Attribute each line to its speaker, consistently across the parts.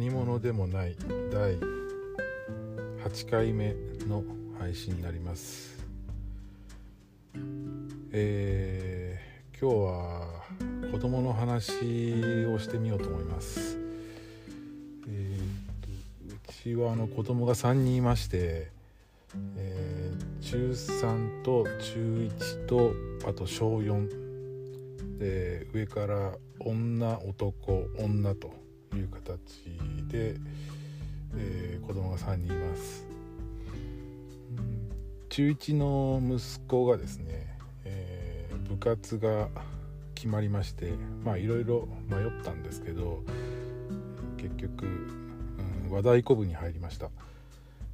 Speaker 1: 何者でもない第8回目の配信になります。えー、今日は子供の話をしてみようと思います。えーと、うちはあの子供が3人いましてえー、中3と中1とあと小4で上から女男女と。いう形で、えー、子供が3人います、うん、中1の息子がですね、えー、部活が決まりましてまあいろいろ迷ったんですけど結局、うん、和太鼓部に入りました、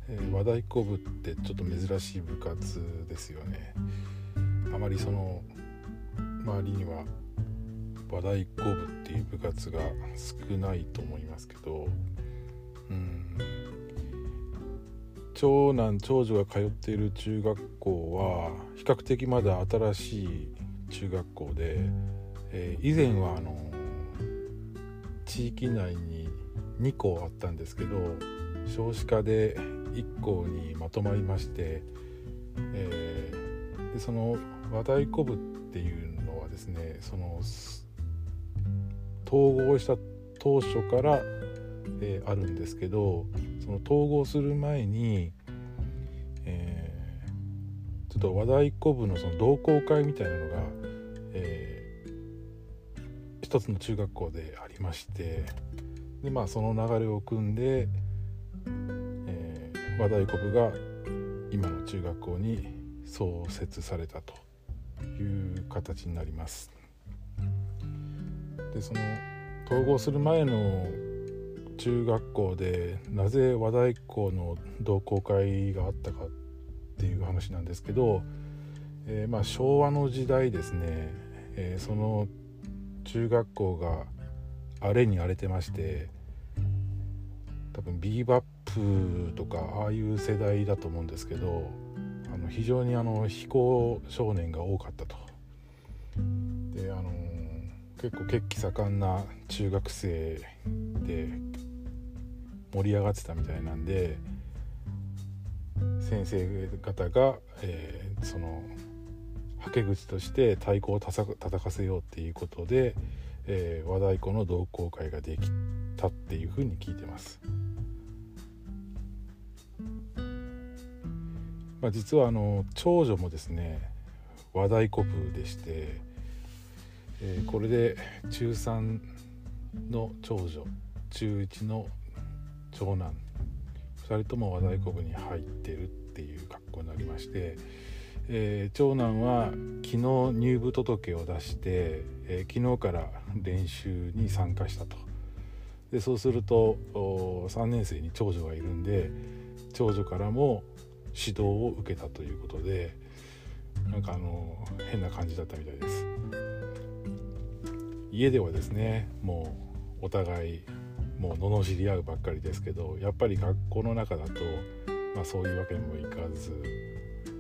Speaker 1: えー、和太鼓部ってちょっと珍しい部活ですよね。あまりその周りには和太鼓部っていう部活が少ないと思いますけどうん。長男長女が通っている中学校は比較的まだ新しい中学校で、えー、以前はあの地域内に2校あったんですけど少子化で1校にまとまりまして、えー、でその和太鼓部っていうのはですねその統合した当初から、えー、あるんですけどその統合する前に、えー、ちょっと和太鼓部のその同好会みたいなのが、えー、一つの中学校でありましてで、まあ、その流れを組んで、えー、和太鼓部が今の中学校に創設されたという形になります。でその統合する前の中学校でなぜ和太鼓の同好会があったかっていう話なんですけど、えー、まあ昭和の時代ですね、えー、その中学校が荒れに荒れてまして多分ビーバップとかああいう世代だと思うんですけどあの非常にあの非行少年が多かったと。結構血気盛んな中学生で盛り上がってたみたいなんで先生方が、えー、そのはけ口として太鼓をた叩かせようっていうことで、えー、和太鼓の同好会ができたっていうふうに聞いてます。まあ、実はあの長女もですね和太鼓部でしてえー、これで中3の長女中1の長男2人とも和太鼓部に入ってるっていう格好になりまして、えー、長男は昨日入部届を出して、えー、昨日から練習に参加したとでそうすると3年生に長女がいるんで長女からも指導を受けたということでなんかあの変な感じだったみたいです。家ではですねもうお互いもう罵り合うばっかりですけどやっぱり学校の中だと、まあ、そういうわけにもいかず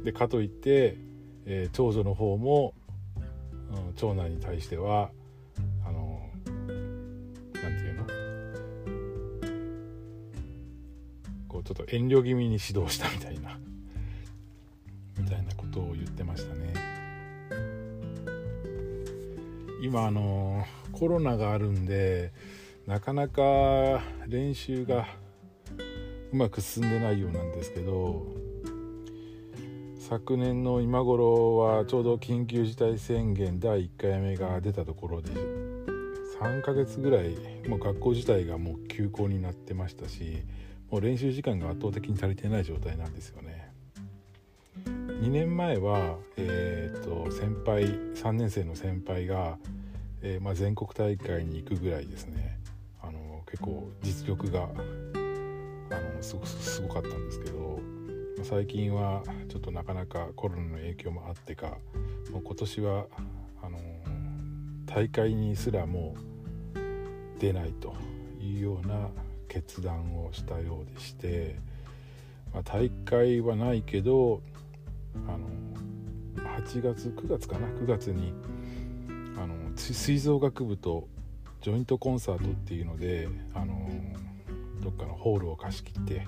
Speaker 1: でかといって、えー、長女の方も、うん、長男に対してはあの何て言うの？こうちょっと遠慮気味に指導したみたいなみたいなことを言ってましたね。今あのコロナがあるんでなかなか練習がうまく進んでないようなんですけど昨年の今頃はちょうど緊急事態宣言第1回目が出たところで3ヶ月ぐらいもう学校自体がもう休校になってましたしもう練習時間が圧倒的に足りてない状態なんですよね。2年前は、えーと、先輩3年生の先輩が、えー、まあ、全国大会に行くぐらいですね。あの結構実力があのすごすごかったんですけど、最近はちょっとなかなかコロナの影響もあってかもう今年はあの大会にすらもう出ないというような決断をしたようでして、まあ、大会はないけどあの8月9月かな？9月にあの吹奏楽部とジョイントコンサートっていうのであのどっかのホールを貸し切って、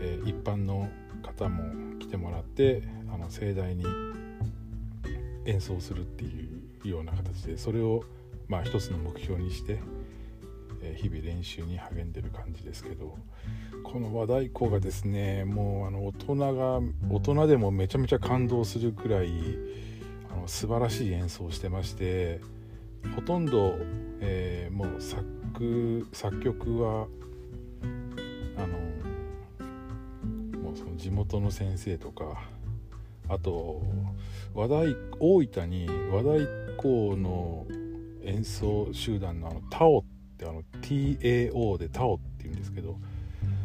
Speaker 1: えー、一般の方も来てもらってあの盛大に演奏するっていうような形でそれをまあ一つの目標にして、え日々練習に励んでる感じですけどこの和太鼓がですねもうあの大人が大人でもめちゃめちゃ感動するくらいあの素晴らしい演奏をしてましてほとんど、えー、もう作作曲はあのもうその地元の先生とかあと和太大分に和太鼓の演奏集団のあのタオってあの TAO でタオっていうんですけど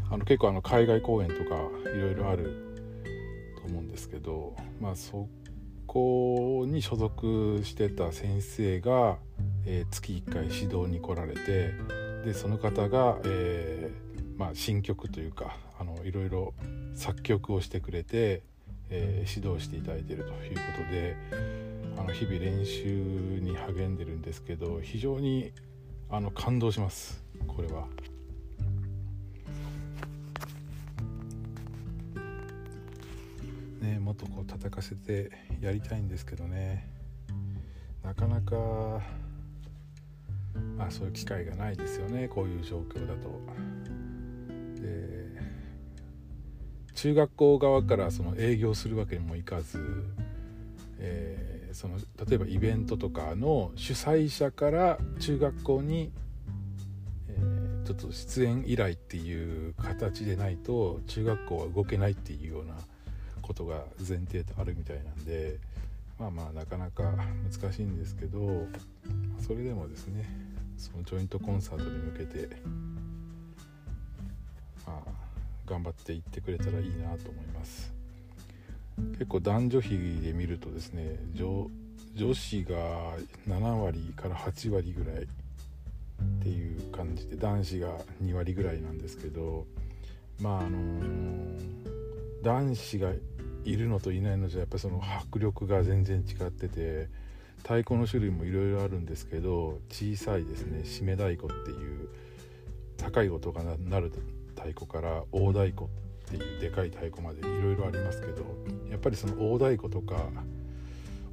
Speaker 1: あの結構あの海外公演とかいろいろあると思うんですけどまあそこに所属してた先生が、えー、月1回指導に来られてでその方が、えー、まあ、新曲というかいろいろ作曲をしてくれて、えー、指導していただいているということであの日々練習に励んでるんですけど非常にあの感動しますこれは。ね、もっとこう叩かせてやりたいんですけどねなかなか、まあ、そういう機会がないですよねこういう状況だと。で中学校側からその営業するわけにもいかず、えー、その例えばイベントとかの主催者から中学校に、えー、ちょっと出演依頼っていう形でないと中学校は動けないっていうようなことが前提とあるみたいなんでまあまあなかなか難しいんですけどそれでもですねそのジョイントコンサートに向けてまあ頑張っていってくれたらいいなと思います。結構男女比で見るとですね女女子が7割から8割ぐらいっていう感じで男子が2割ぐらいなんですけどまああの、男子がいるのといないのじゃやっぱその迫力が全然違ってて太鼓の種類もいろいろあるんですけど小さいですね締め太鼓っていう高い音が鳴る太鼓から大太鼓ってていうでかい太鼓までいろいろありますけどやっぱりその大太鼓とか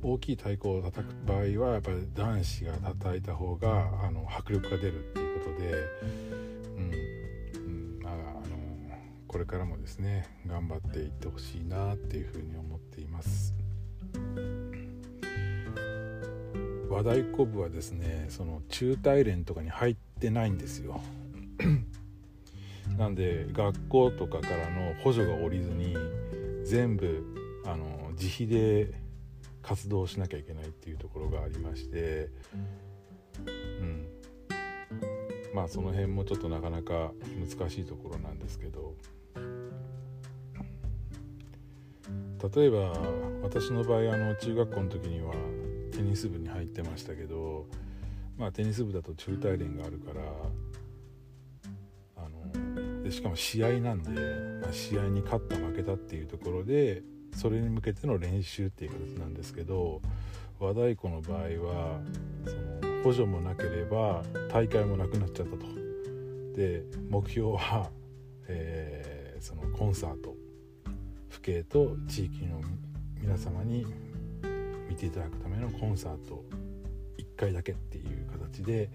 Speaker 1: 大きい太鼓を叩く場合はやっぱり男子が叩いた方があの迫力が出るっていうことでうんうん、まああのこれからもですね頑張っていってほしいなっていうふうに思っています。和太鼓部はですねその中大連とかに入ってないんですよ。なんで学校とかからの補助が下りずに全部あの自費で活動しなきゃいけないっていうところがありましてうん。まあその辺もちょっとなかなか難しいところなんですけど。例えば私の場合あの中学校の時にはテニス部に入ってましたけどまあテニス部だと中大連があるからでしかも試合なんで、まあ、試合に勝った負けたっていうところでそれに向けての練習っていう形なんですけど和太鼓の場合はその補助もなければ大会もなくなっちゃったと。で目標は、えー、そのコンサート府警と地域の皆様に見ていただくためのコンサート1回だけっていう形で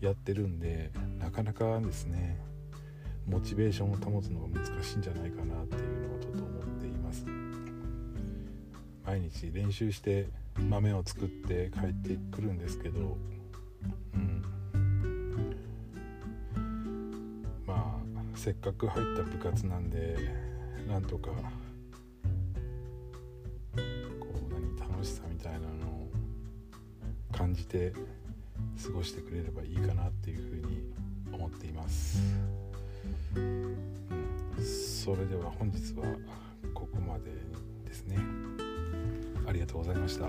Speaker 1: やってるんでなかなかですねモチベーションを保つのが難しいんじゃないかなっていうのをちょっと思っています。毎日練習して豆を作って帰ってくるんですけどうん。まあせっかく入った部活なんでなんとかこう何楽しさみたいなのを感じて過ごしてくれればいいかなっていうふうに思っています、うん、それでは本日はここまでですね。ありがとうございました。